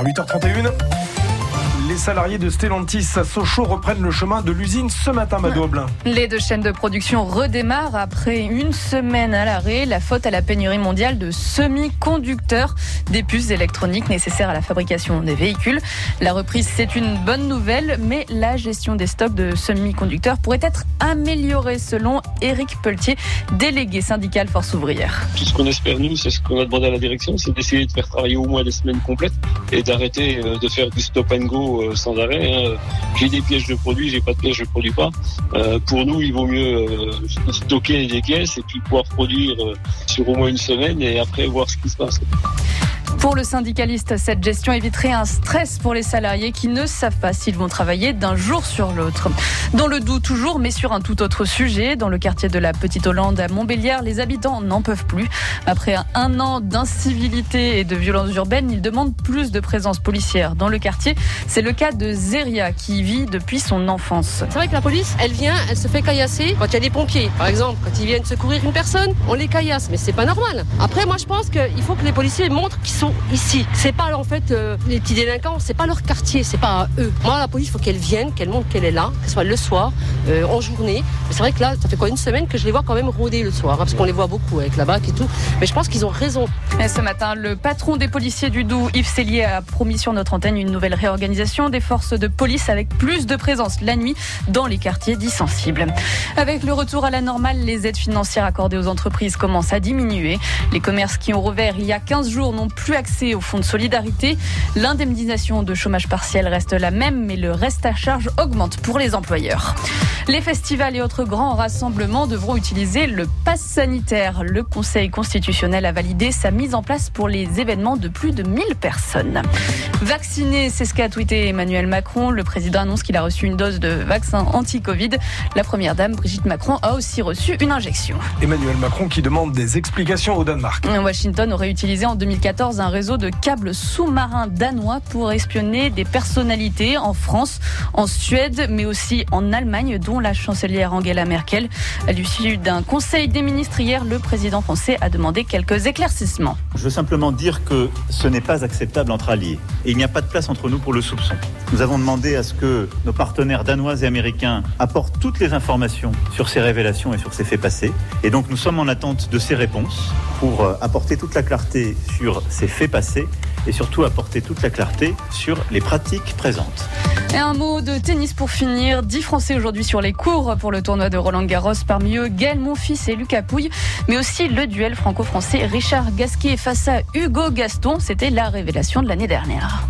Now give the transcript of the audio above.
8h31. Les salariés de Stellantis à Sochaux reprennent le chemin de l'usine ce matin, Madou Oblin. Les deux chaînes de production redémarrent après une semaine à l'arrêt. La faute à la pénurie mondiale de semi-conducteurs, des puces électroniques nécessaires à la fabrication des véhicules. La reprise, c'est une bonne nouvelle, mais la gestion des stocks de semi-conducteurs pourrait être améliorée selon Éric Pelletier, délégué syndical Force ouvrière. Tout ce qu'on espère, nous, c'est ce qu'on a demandé à la direction, c'est d'essayer de faire travailler au moins des semaines complètes et d'arrêter euh, de faire du stop and go euh, sans arrêt. Hein. J'ai des pièges de produits, j'ai pas de pièges, je produis pas. Euh, pour nous, il vaut mieux euh, stocker des pièces et puis pouvoir produire sur au moins une semaine et après voir ce qui se passe. Pour le syndicaliste, cette gestion éviterait un stress pour les salariés qui ne savent pas s'ils vont travailler d'un jour sur l'autre. Dans le doux toujours, mais sur un tout autre sujet, dans le quartier de la Petite Hollande à Montbéliard, les habitants n'en peuvent plus. Après un an d'incivilité et de violence urbaine, ils demandent plus de présence policière dans le quartier. C'est le cas de Zeria qui vit depuis son enfance. C'est vrai que la police, elle vient, elle se fait caillasser quand il y a des pompiers. Par exemple, quand ils viennent secourir une personne, on les caillasse, mais c'est pas normal. Après, moi je pense qu'il faut que les policiers montrent qu'ils sont ici. C'est pas en fait euh, les petits délinquants, c'est pas leur quartier, c'est pas eux. Moi, la police, il faut qu'elle vienne, qu'elle montre qu'elle est là, qu'elle soit le soir, euh, en journée. C'est vrai que là, ça fait quoi une semaine que je les vois quand même rôder le soir, hein, parce qu'on les voit beaucoup avec la BAC et tout. Mais je pense qu'ils ont raison. Ce matin, le patron des policiers du Doubs, Yves Cellier, a promis sur notre antenne une nouvelle réorganisation des forces de police avec plus de présence la nuit dans les quartiers dits sensibles. Avec le retour à la normale, les aides financières accordées aux entreprises commencent à diminuer. Les commerces qui ont revers il y a 15 jours n'ont plus accès au fonds de solidarité. L'indemnisation de chômage partiel reste la même, mais le reste à charge augmente pour les employeurs. Les festivals et autres grands rassemblements devront utiliser le pass sanitaire. Le Conseil constitutionnel a validé sa mise en place pour les événements de plus de 1000 personnes. Vacciné, c'est ce qu'a tweeté Emmanuel Macron. Le président annonce qu'il a reçu une dose de vaccin anti-Covid. La première dame, Brigitte Macron, a aussi reçu une injection. Emmanuel Macron qui demande des explications au Danemark. Washington aurait utilisé en 2014 un réseau de câbles sous-marins danois pour espionner des personnalités en France, en Suède, mais aussi en Allemagne, dont la chancelière Angela Merkel. À l'issue d'un conseil des ministres hier, le président français a demandé quelques éclaircissements. Je veux simplement dire que ce n'est pas acceptable entre alliés et il n'y a pas de place entre nous pour le soupçon. Nous avons demandé à ce que nos partenaires danois et américains apportent toutes les informations sur ces révélations et sur ces faits passés. Et donc nous sommes en attente de ces réponses pour euh, apporter toute la clarté sur ces faits passés et surtout apporter toute la clarté sur les pratiques présentes. Et un mot de tennis pour finir. 10 Français aujourd'hui sur les cours pour le tournoi de Roland Garros. Parmi eux, Gaël Monfils et Lucas Pouille. Mais aussi le duel franco-français Richard Gasquet face à Hugo Gaston. C'était la révélation de l'année dernière.